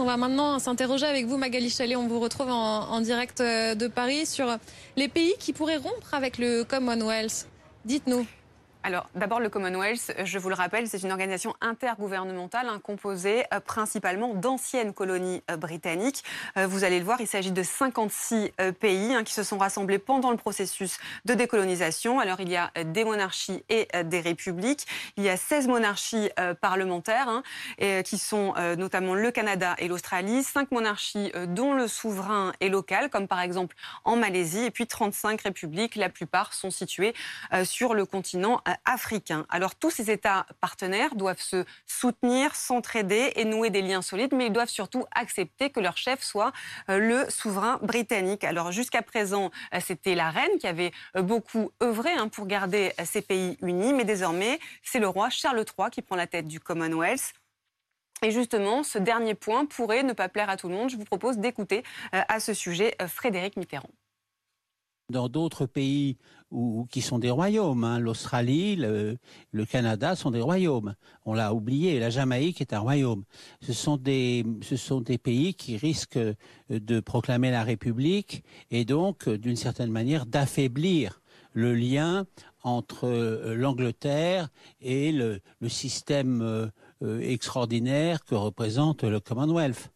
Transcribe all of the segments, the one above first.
On va maintenant s'interroger avec vous, Magali Chalet. On vous retrouve en, direct euh, de Paris sur les pays qui pourraient rompre avec le Commonwealth. Dites-nous. Alors, d'abord, le Commonwealth, je vous le rappelle, c'est une organisation intergouvernementale hein, composée euh, principalement d'anciennes colonies euh, britanniques. Euh, vous allez le voir, il s'agit de 56 pays hein, qui se sont rassemblés pendant le processus de décolonisation. Alors, il y a des monarchies et des républiques. Il y a 16 monarchies parlementaires, hein, qui sont notamment le Canada et l'Australie, 5 monarchies dont le souverain est local, comme par exemple en Malaisie, et puis 35 républiques. La plupart sont situées sur le continent africain. Alors tous ces États partenaires doivent se soutenir, s'entraider et nouer des liens solides, mais ils doivent surtout accepter que leur chef soit euh, le souverain britannique. Alors jusqu'à présent, euh, c'était la reine qui avait euh, beaucoup œuvré hein, pour garder ces pays unis, mais désormais, c'est le roi Charles III qui prend la tête du Commonwealth. Et justement, ce dernier point pourrait ne pas plaire à tout le monde. Je vous propose d'écouter à ce sujet Frédéric Mitterrand dans d'autres pays où, qui sont des royaumes. Hein. L'Australie, le, Canada sont des royaumes. On l'a oublié, la Jamaïque est un royaume. Ce sont, des, ce sont des pays qui risquent de proclamer la République et donc, d'une certaine manière, d'affaiblir le lien entre euh, l'Angleterre et le, système euh, euh, extraordinaire que représente le Commonwealth.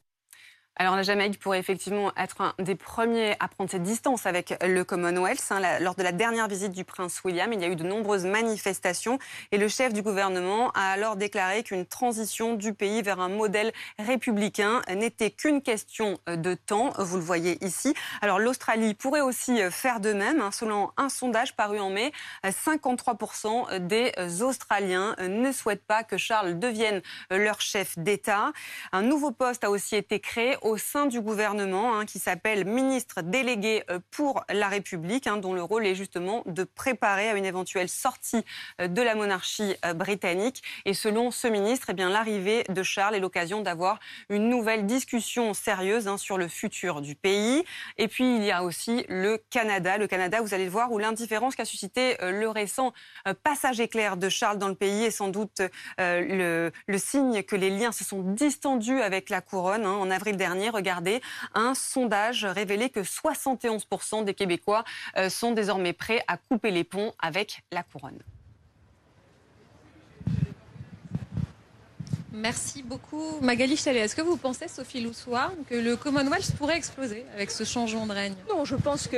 Alors la Jamaïque pourrait effectivement être un des premiers à prendre cette distance avec le Commonwealth. Hein. lors de la dernière visite du prince William, il y a eu de nombreuses manifestations et le chef du gouvernement a alors déclaré qu'une transition du pays vers un modèle républicain n'était qu'une question de temps. Vous le voyez ici. Alors l'Australie pourrait aussi faire de même. Hein. Selon un sondage paru en mai, 53% des Australiens ne souhaitent pas que Charles devienne leur chef d'État. Un nouveau poste a aussi été créé sein du gouvernement hein, qui s'appelle ministre délégué euh, pour la République, hein, dont le rôle est justement de préparer à une éventuelle sortie euh, de la monarchie euh, britannique. Et selon ce ministre, eh l'arrivée de Charles est l'occasion d'avoir une nouvelle discussion sérieuse hein, sur le futur du pays. Et puis il y a aussi le Canada. Le Canada, vous allez le voir, où l'indifférence qu'a suscité le récent passage éclair de Charles dans le pays est sans doute le signe que les liens se sont distendus avec la couronne. En avril dernier, regardez, un sondage révélait que 71% des Québécois euh, sont désormais prêts à couper les ponts avec la couronne. Merci beaucoup. Magali Chalet, est-ce que vous pensez, Sophie Loussoir, que le Commonwealth pourrait exploser avec ce changement de règne? Non, je pense que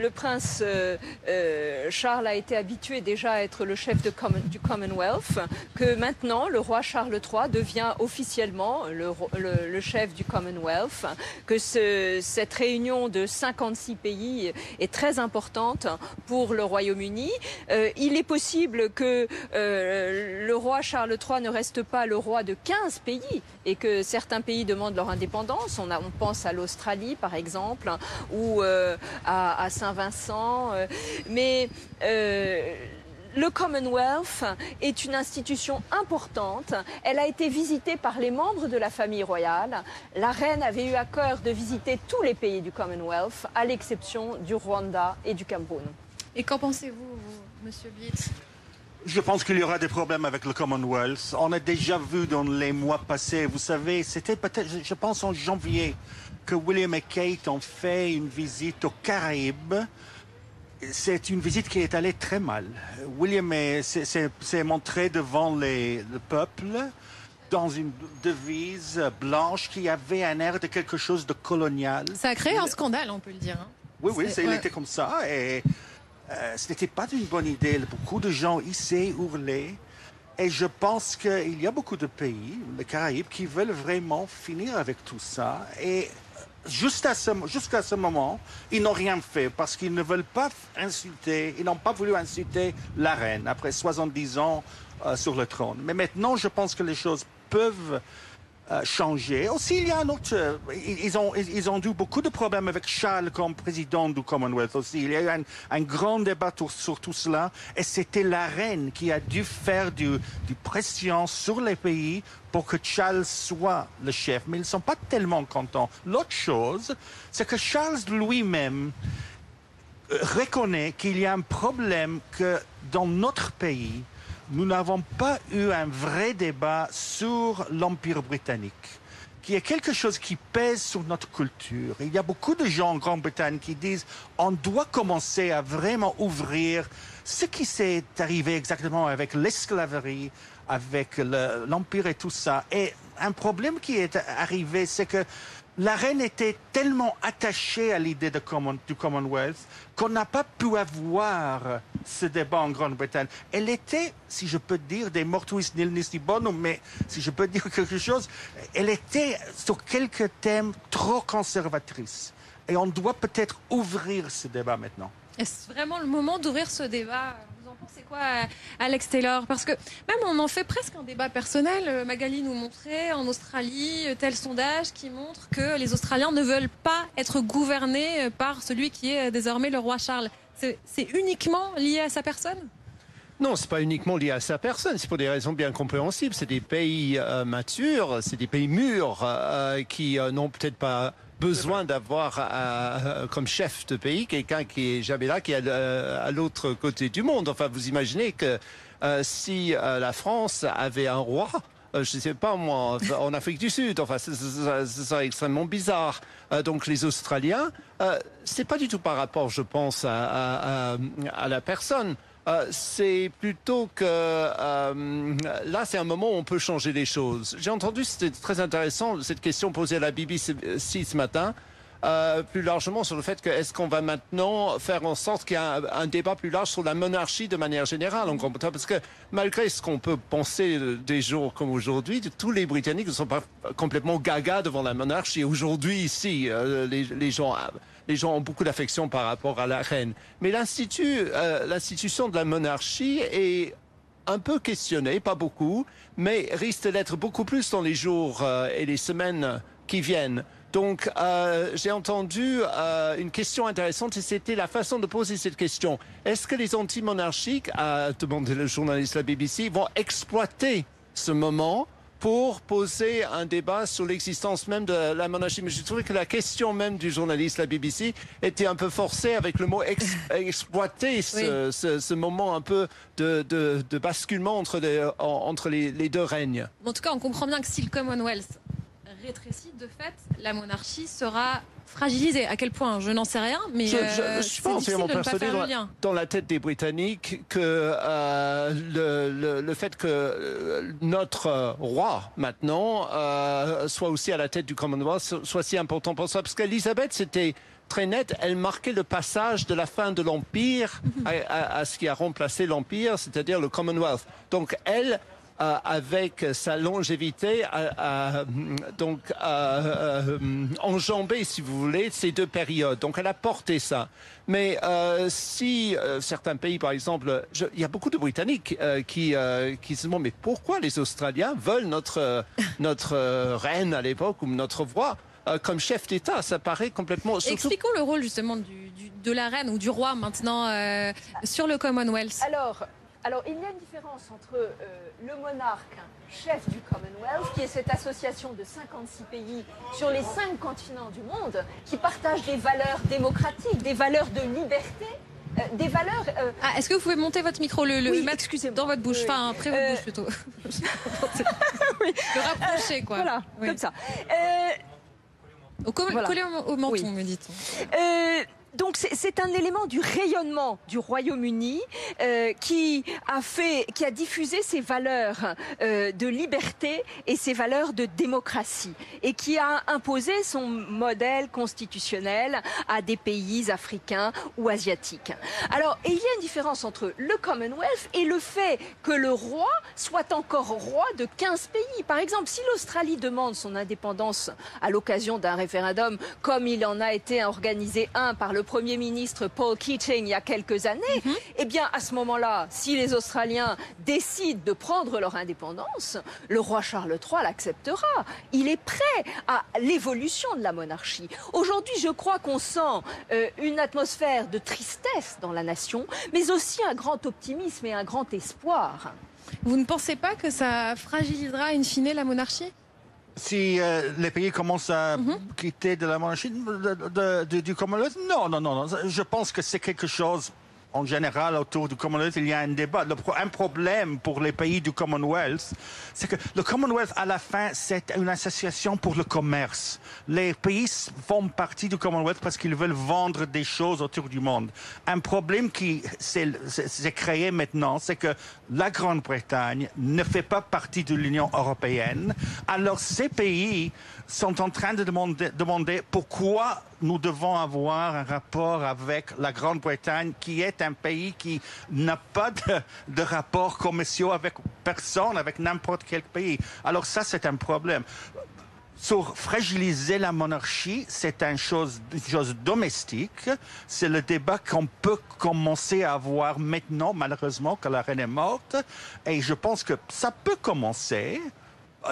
le prince euh, euh, Charles a été habitué déjà à être le chef de du Commonwealth, que maintenant le roi Charles III devient officiellement le, chef du Commonwealth, que cette réunion de 56 pays est très importante pour le Royaume-Uni. Euh, il est possible que le roi Charles III ne reste pas le roi de 15 pays et que certains pays demandent leur indépendance. On, pense à l'Australie, par exemple, ou euh, à, Saint-Vincent. Euh, mais euh, le Commonwealth est une institution importante. Elle a été visitée par les membres de la famille royale. La reine avait eu à cœur de visiter tous les pays du Commonwealth, à l'exception du Rwanda et du Cameroun. Et qu'en pensez-vous, Monsieur Blitz je pense qu'il y aura des problèmes avec le Commonwealth. On a déjà vu dans les mois passés, vous savez, c'était peut-être, je pense en janvier, que William et Kate ont fait une visite aux Caraïbes. C'est une visite qui est allée très mal. William s'est montré devant les, le peuple dans une devise blanche qui avait un air de quelque chose de colonial. Ça a créé un scandale, on peut le dire. Hein. Oui, oui, il était comme ça. Et euh, ce n'était pas une bonne idée. Beaucoup de gens ici hurlaient. Et je pense qu'il y a beaucoup de pays, les Caraïbes, qui veulent vraiment finir avec tout ça. Et jusqu'à ce, ce moment, ils n'ont rien fait parce qu'ils ne veulent pas insulter, ils n'ont pas voulu insulter la reine après 70 ans euh, sur le trône. Mais maintenant, je pense que les choses peuvent euh, changé. Aussi, il y a un autre. Euh, ils ont, ils ont eu beaucoup de problèmes avec Charles comme président du Commonwealth aussi. Il y a eu un, grand débat sur tout cela. Et c'était la reine qui a dû faire du, du pression sur les pays pour que Charles soit le chef. Mais ils ne sont pas tellement contents. L'autre chose, c'est que Charles lui-même euh, reconnaît qu'il y a un problème que dans notre pays, nous n'avons pas eu un vrai débat sur l'Empire britannique qu'il y a quelque chose qui pèse sur notre culture. Il y a beaucoup de gens en Grande-Bretagne qui disent on doit commencer à vraiment ouvrir ce qui s'est arrivé exactement avec l'esclaverie, avec l'Empire et tout ça. Et un problème qui est arrivé, c'est que la reine était tellement attachée à l'idée du Commonwealth qu'on n'a pas pu avoir ce débat en Grande-Bretagne. Elle était, si je peux dire, des mortuis nil nisi bonum, mais si je peux dire quelque chose, elle était sur quelques thèmes trop conservatrices. Et on doit peut-être ouvrir ce débat maintenant. Est-ce vraiment le moment d'ouvrir ce débat? C'est quoi, Alex Taylor? Parce que même on en fait presque un débat personnel. Euh, Magali nous montrait en Australie euh, tel sondage qui montre que les Australiens ne veulent pas être gouvernés euh, par celui qui est désormais le roi Charles. C'est uniquement lié à sa personne? Non, c'est pas uniquement lié à sa personne, c'est pour des raisons bien compréhensibles. C'est des pays matures, c'est des pays mûrs qui n'ont peut-être pas besoin d'avoir euh, comme chef de pays quelqu'un qui est jamais là, qui est à, l'autre côté du monde. Enfin, vous imaginez que euh, si euh, la France avait un roi, je ne sais pas moi, en Afrique du Sud, enfin, ce serait extrêmement bizarre. donc les Australiens, c'est pas du tout par rapport, je pense, à, la personne. Euh, c'est plutôt que euh, là, c'est un moment où on peut changer les choses. J'ai entendu, c'était très intéressant, cette question posée à la BBC ce matin. Euh, plus largement sur le fait que est-ce qu'on va maintenant faire en sorte qu'il y ait un, débat plus large sur la monarchie de manière générale en Grande-Bretagne parce que malgré ce qu'on peut penser des jours comme aujourd'hui, tous les Britanniques ne sont pas complètement gaga devant la monarchie. Aujourd'hui ici, les, les gens les gens ont beaucoup d'affection par rapport à la reine. Mais l'institut, euh, l'institution de la monarchie est un peu questionnée, pas beaucoup, mais risque d'être beaucoup plus dans les jours euh, et les semaines qui viennent. Donc, euh, j'ai entendu une question intéressante et c'était la façon de poser cette question. Est-ce que les anti-monarchiques, a demandé le journaliste de la BBC, vont exploiter ce moment pour poser un débat sur l'existence même de la monarchie? Mais je trouvais que la question même du journaliste de la BBC était un peu forcée avec le mot exploiter ce, moment un peu de, basculement entre, les, entre les, les, deux règnes. En tout cas, on comprend bien que si le Commonwealth rétrécit, de fait, la monarchie sera fragilisé. À quel point? Je n'en sais rien, mais je, je, suis pas entièrement persuadé dans, dans, la tête des Britanniques que euh, le, le, fait que euh, notre roi maintenant euh, soit aussi à la tête du Commonwealth soit si important pour ça, parce qu'Elisabeth c'était très net, elle marquait le passage de la fin de l'Empire à, à, ce qui a remplacé l'Empire, c'est-à-dire le Commonwealth. Donc elle euh, avec sa longévité, a, donc euh, enjambé, si vous voulez, ces deux périodes. Donc elle a porté ça. Mais euh, si certains pays, par exemple, il y a beaucoup de Britanniques qui, qui se demandent mais pourquoi les Australiens veulent notre notre reine à l'époque ou notre roi comme chef d'État? Ça paraît complètement. Expliquons le rôle justement du, de la reine ou du roi maintenant sur le Commonwealth. Alors, alors, il y a une différence entre euh, le monarque, chef du Commonwealth, qui est cette association de 56 pays sur les cinq continents du monde, qui partagent des valeurs démocratiques, des valeurs de liberté, euh, des valeurs. Euh, ah, est-ce que vous pouvez monter votre micro, le, le mettre dans votre bouche, enfin près votre bouche plutôt. oui. Le rapprocher, quoi. Voilà, comme ça. Au, au, menton, me dit-on donc c'est un élément du rayonnement du Royaume-Uni euh, qui a fait, qui a diffusé ses valeurs euh, de liberté et ses valeurs de démocratie et qui a imposé son modèle constitutionnel à des pays africains ou asiatiques. Alors il y a une différence entre le Commonwealth et le fait que le roi soit encore roi de 15 pays. Par exemple, si l'Australie demande son indépendance à l'occasion d'un référendum, comme il en a été organisé un par le Premier ministre Paul Keating il y a quelques années, mhm. eh bien, à ce moment-là, si les Australiens décident de prendre leur indépendance, le roi Charles III l'acceptera. Il est prêt à l'évolution de la monarchie. Aujourd'hui, je crois qu'on sent euh, une atmosphère de tristesse dans la nation, mais aussi un grand optimisme et un grand espoir. Vous ne pensez pas que ça fragilisera in fine la monarchie? Si euh, les pays commencent à mhm. quitter de la monarchie du Commonwealth, non, non, non, non. Je pense que c'est quelque chose en général, autour du Commonwealth, il y a un débat. Un problème pour les pays du Commonwealth, c'est que le Commonwealth, à la fin, c'est une association pour le commerce. Les pays font partie du Commonwealth parce qu'ils veulent vendre des choses autour du monde. Un problème qui s'est créé maintenant, c'est que la Grande-Bretagne ne fait pas partie de l'Union européenne. Alors, ces pays sont en train de demander, demander pourquoi nous devons avoir un rapport avec la Grande-Bretagne, qui est un pays qui n'a pas de, de rapports commerciaux avec personne, avec n'importe quel pays. Alors ça, c'est un problème. Sur fragiliser la monarchie, c'est une chose, une chose domestique. C'est le débat qu'on peut commencer à avoir maintenant, malheureusement, que la reine est morte. Et je pense que ça peut commencer.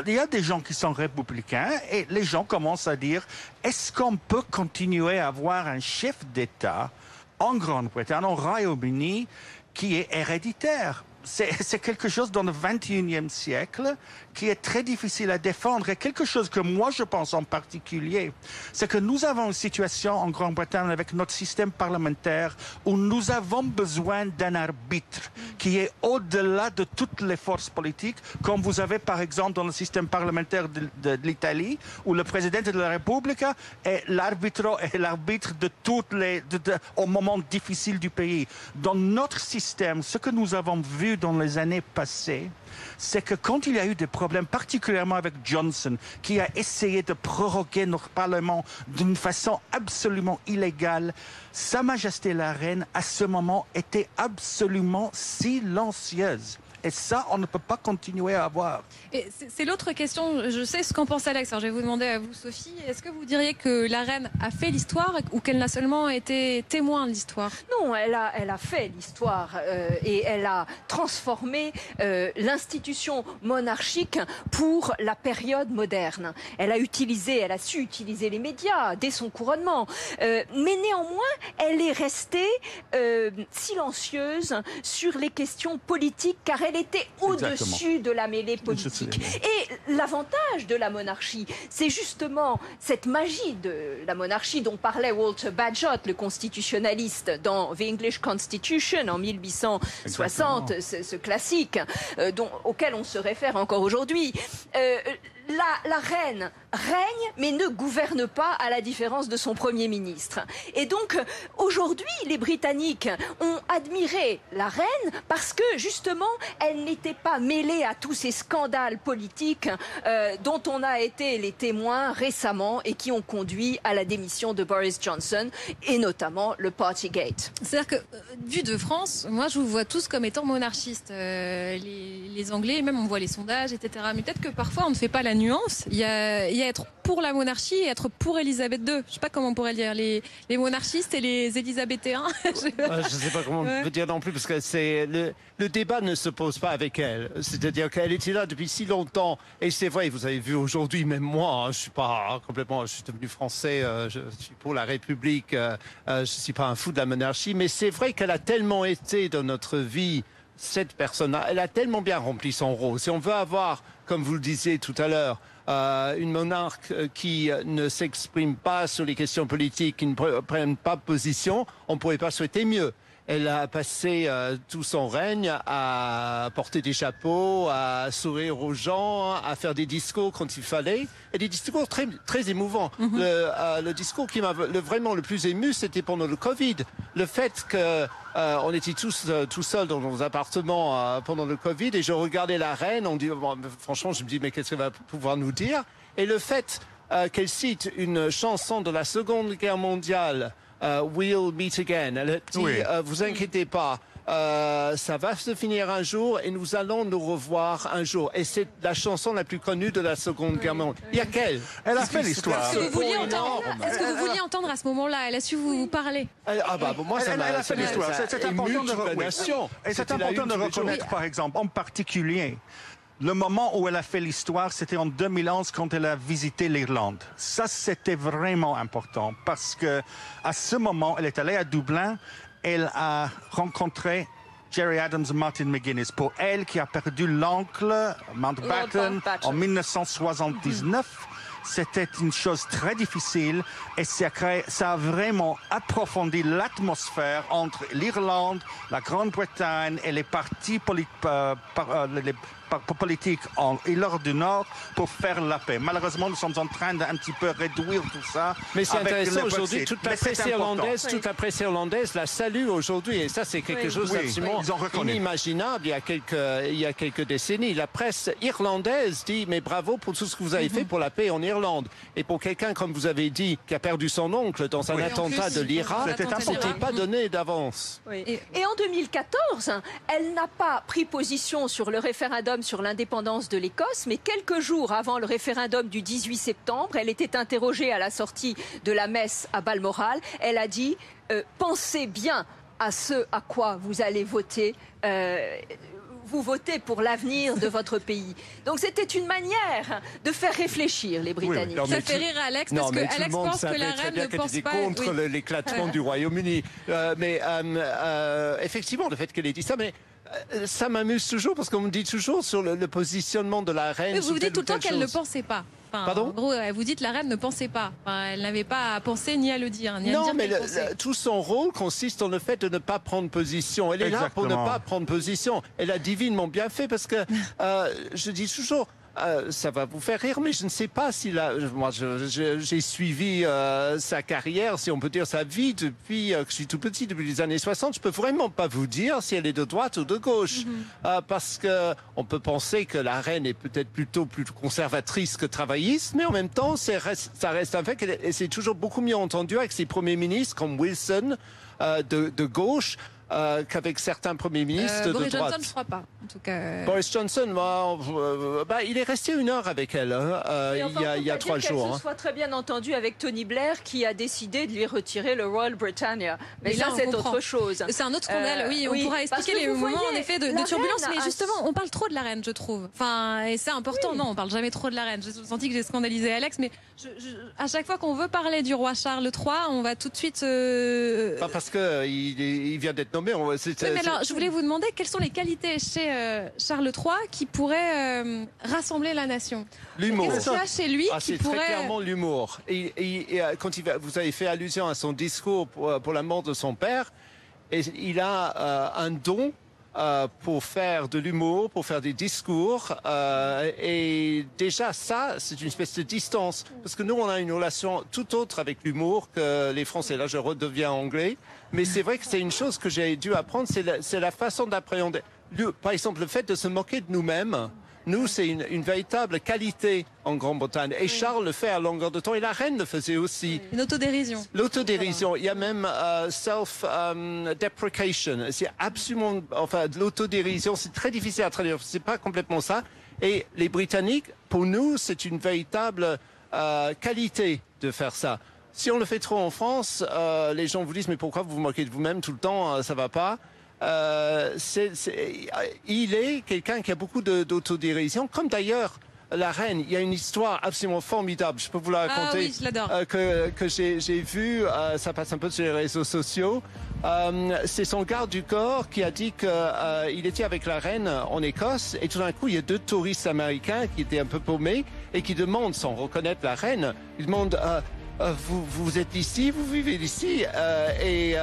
Il y a des gens qui sont républicains et les gens commencent à dire est-ce qu'on peut continuer à avoir un chef d'État en Grande-Bretagne, au Royaume-Uni, qui est héréditaire. C'est quelque chose dans le 21e siècle qui est très difficile à défendre. Et quelque chose que moi je pense en particulier, c'est que nous avons une situation en Grande-Bretagne avec notre système parlementaire où nous avons besoin d'un arbitre qui est au-delà de toutes les forces politiques, comme vous avez par exemple dans le système parlementaire de, l'Italie, où le président de la République est l'arbitre de toutes les de- au moment difficile du pays. Dans notre système, ce que nous avons vu dans les années passées, c'est que quand il y a eu des problèmes, particulièrement avec Johnson, qui a essayé de proroguer notre Parlement d'une façon absolument illégale, Sa Majesté la Reine, à ce moment, était absolument silencieuse. Et ça, on ne peut pas continuer à avoir. Et c'est- l'autre question. Je sais ce qu'en pense Alex. Alors, je vais vous demander à vous, Sophie. Est-ce que vous diriez que la reine a fait l'histoire ou qu'elle n'a seulement été témoin de l'histoire? Non, elle a, elle a fait l'histoire euh, et elle a transformé euh, l'institution monarchique pour la période moderne. Elle a utilisé, elle a su utiliser les médias dès son couronnement. Euh, mais néanmoins, elle est restée euh, silencieuse sur les questions politiques car elle était au-dessus de la mêlée politique. Et l'avantage de la monarchie, c'est justement cette magie de la monarchie dont parlait Walter Bagehot, le constitutionnaliste, dans The English Constitution en 1860, ce, ce classique euh, dont, auquel on se réfère encore aujourd'hui. Euh, la, reine règne mais ne gouverne pas à la différence de son premier ministre. Et donc aujourd'hui, les Britanniques ont admiré la reine parce que justement, elle n'était pas mêlée à tous ces scandales politiques euh, dont on a été les témoins récemment et qui ont conduit à la démission de Boris Johnson et notamment le Partygate. C'est-à-dire que, euh, vu de France, moi, je vous vois tous comme étant monarchistes. Euh, les Anglais, même on voit les sondages, etc. Mais peut-être que parfois, on ne fait pas la nuance. Il y a, il y a être pour la monarchie et être pour Elisabeth II. Je sais pas comment on pourrait dire. Les, les monarchistes et les élisabéthéens. Je- ne sais pas comment on peut dire non plus, parce que c'est le, le débat ne se pose pas avec elle. C'est-à-dire qu'elle était là depuis si longtemps. Et c'est vrai, vous avez vu aujourd'hui, même moi, hein, je suis pas complètement, je suis devenu français, euh, je suis pour la République, euh, euh, je suis pas un fou de la monarchie, mais c'est vrai qu'elle a tellement été dans notre vie cette personne-là, elle a tellement bien rempli son rôle. Si on veut avoir, comme vous le disiez tout à l'heure, euh, une monarque euh, qui euh, ne s'exprime pas sur les questions politiques, qui ne pre- prenne pas position, on ne pourrait pas souhaiter mieux. Elle a passé euh, tout son règne à porter des chapeaux, à sourire aux gens, à faire des discours quand il fallait, et des discours très, très émouvants. le, euh, le discours qui m'a vraiment le plus ému, c'était pendant le Covid. Le fait que euh, on était tous euh, tout seuls dans nos appartements euh, pendant le Covid, et je regardais la reine, on dit, bon, franchement, je me dis, mais qu'est-ce qu'elle va pouvoir nous dire? Et le fait euh, qu'elle cite une chanson de la Seconde Guerre mondiale, We'll Meet Again. Elle dit, Oui. euh, vous inquiétez pas. euh, ça va se finir un jour et nous allons nous revoir un jour. Et c'est la chanson la plus connue de la Seconde Guerre mondiale. Il y a qu'elle? Elle a fait l'histoire. Est-ce que vous vouliez entendre, est-ce que vous vouliez entendre à ce moment-là? Elle a su vous, vous parler. Elle- Ah bah, moi, ça elle- m'a elle a fait l'histoire. C'est important de oui. Et c'est important de reconnaître, par exemple, en particulier, le moment où elle a fait l'histoire, c'était en 2011 quand elle a visité l'Irlande. Ça, c'était vraiment important parce que à ce moment, elle est allée à Dublin, elle a rencontré Jerry Adams et Martin McGuinness. Pour elle qui a perdu l'oncle Mountbatten Mountbatten. en 1979, c'était une chose très difficile et ça a, créé, ça a vraiment approfondi l'atmosphère entre l'Irlande, la Grande-Bretagne et les partis euh, euh, politiques en Irlande du Nord pour faire la paix. Malheureusement, nous sommes en train d'un petit peu réduire tout ça. Mais c'est intéressant aujourd'hui, toute la presse irlandaise, Oui. toute la presse irlandaise la salue aujourd'hui, et ça c'est quelque Oui. chose Oui, d'absolument reconnu. inimaginable il y a quelques il y a quelques décennies. La presse irlandaise dit mais bravo pour tout ce que vous avez Mhm. fait pour la paix en Irlande. Et pour quelqu'un comme vous avez dit qui a perdu son oncle dans un Oui. Attentat plus, de l'Irak, C'était pas donné d'avance. Oui. Et- Et, en 2014, hein, elle n'a pas pris position sur le référendum sur l'indépendance de l'Écosse, mais quelques jours avant le référendum du 18 septembre, elle était interrogée à la sortie de la messe à Balmoral. Elle a dit euh, Pensez bien à ce à quoi vous allez voter. euh, vous votez pour l'avenir de votre pays. Donc c'était une manière de faire réfléchir les oui. Britanniques. Non, Ça mais fait rire Alex Non, parce que mais tout le Alex pense que la reine ne qu'elle pense était pas. contre oui. l'éclatement du Royaume-Uni. Euh, mais euh, euh, effectivement, le fait qu'elle ait dit ça, mais ça m'amuse toujours parce qu'on me dit toujours sur le, le positionnement de la reine. Oui, sous vous dites tout ou le temps qu'elle ne pensait pas. Enfin, Pardon En gros, vous dites la reine ne pensait pas. Enfin, elle n'avait pas à penser ni à le dire, ni à Non, dire mais le- le- tout son rôle consiste dans le fait de ne pas prendre position. Elle est là pour ne pas prendre position. Elle a divinement bien fait parce que euh, je dis toujours. Euh, ça va vous faire rire, mais je ne sais pas si la, moi j'ai suivi euh, sa carrière, si on peut dire sa vie depuis euh, que je suis tout petit, depuis les années 60. Je peux vraiment pas vous dire si elle est de droite ou de gauche, Euh, parce que on peut penser que la reine est peut-être plutôt plus conservatrice que travailliste, mais en même temps, c'est reste- ça reste un fait qu'elle est- elle s'est toujours beaucoup mieux entendue avec ses premiers ministres comme Wilson euh, de, de gauche euh, qu'avec certains premiers ministres Euh, de Boris droite. Johnson, je crois pas. En tout cas. euh, Boris Johnson, bah, euh, bah, il est resté une heure avec elle hein, euh, il y a, il y a trois jours. Qu'elle hein. se soit très bien entendue avec Tony Blair qui a décidé de lui retirer le Royal Britannia. Mais, Mais là, c'est autre chose. C'est un autre scandale, Euh, oui, on oui, pourra expliquer que les moments en effet de, de turbulence, mais justement, on parle trop de la reine, je trouve. Enfin, et c'est important, non, on parle jamais trop de la reine. J'ai senti que j'ai scandalisé Alex, mais je- je- à chaque fois qu'on veut parler du roi Charles III, on va tout de suite. euh, Pas parce que euh, il, est- il vient d'être nommé. On- c'est- Oui, mais alors, je voulais vous demander quelles sont les qualités chez euh, Charles III qui pourraient euh, rassembler la nation? L'humour. Qu'est-ce qu'il y a chez lui Ah, qui c'est pourrait très clairement l'humour. Et, et- et, euh, quand il va- vous avez fait allusion à son discours pour, pour la mort de son père, et il a euh, un don euh, pour faire de l'humour, pour faire des discours. euh, et déjà, ça, c'est une espèce de distance. Parce que nous, on a une relation tout autre avec l'humour que les Français. Là, je redeviens anglais. Mais c'est vrai que c'est une chose que j'ai dû apprendre, c'est la, la façon d'appréhender. Par exemple, le fait de se moquer de nous-mêmes. Nous, c'est une, une véritable qualité en Grande-Bretagne. Et Charles le fait à longueur de temps. Et la reine le faisait aussi. une autodérision. L'autodérision, il y a même euh, self-deprecation. c'est absolument, enfin, l'autodérision, c'est très difficile à traduire. C'est pas complètement ça. Et les Britanniques, pour nous, c'est une véritable euh, qualité de faire ça. Si on le fait trop en France, euh, les gens vous disent mais pourquoi vous vous moquez de vous-même tout le temps, ça va pas. Euh, il est quelqu'un qui a beaucoup d'autodérision, comme d'ailleurs la reine. Il y a une histoire absolument formidable. Je peux vous la Ah raconter oui, euh, que, que j'ai j'ai vu, euh, ça passe un peu sur les réseaux sociaux. Euh, c'est son garde du corps qui a dit qu'il était avec la reine en Écosse et tout d'un coup il y a deux touristes américains qui étaient un peu paumés et qui demandent sans reconnaître la reine, ils demandent vous, vous êtes ici, vous vivez ici et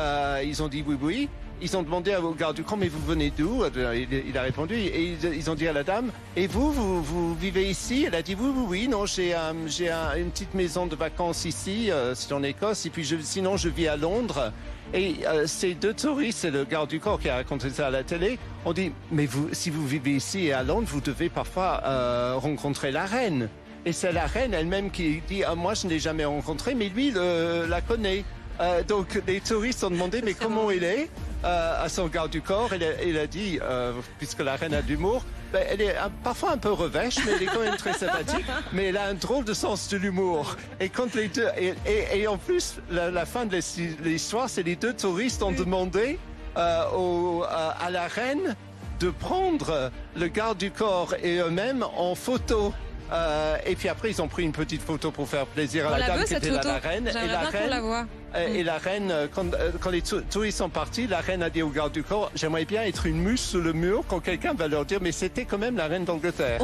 ils ont dit oui oui. Ils ont demandé au garde du corps, mais vous venez d'où? Il, a répondu, et ils, ont dit à la dame, et vous, vous, vivez ici? Elle a dit, oui, oui, oui, non, j'ai j'ai un- une petite maison de vacances ici, euh, c'est en Écosse, et puis sinon je vis à Londres. Et euh, ces deux touristes, c'est le garde du corps qui a raconté ça à la télé, ont dit, mais si vous vivez ici et à Londres, vous devez parfois euh, rencontrer la reine. Et c'est la reine elle-même qui dit, ah, moi je ne l'ai jamais rencontrée, mais lui le- la connaît. Euh, donc les touristes ont demandé mais comment il est euh, à son garde du corps? Il a, il a dit, euh, puisque la reine a de l'humour, ben, elle est un- parfois un peu revêche, mais elle est quand même très sympathique. Mais elle a un drôle de sens de l'humour. Et quand les deux, et, et- et en plus, la, la fin de l'histoire, c'est les deux touristes ont demandé euh, au- à, à la reine de prendre le garde du corps et eux-mêmes en photo. Euh, et puis après, ils ont pris une petite photo pour faire plaisir à la la dame veut qui était là, la reine. Et la reine, la voit. Euh, Et la reine, euh, quand, euh, quand les tou- touristes sont partis, la reine a dit au garde du corps, j'aimerais bien être une mouche sur le mur quand quelqu'un va leur dire, mais c'était quand même la reine d'Angleterre.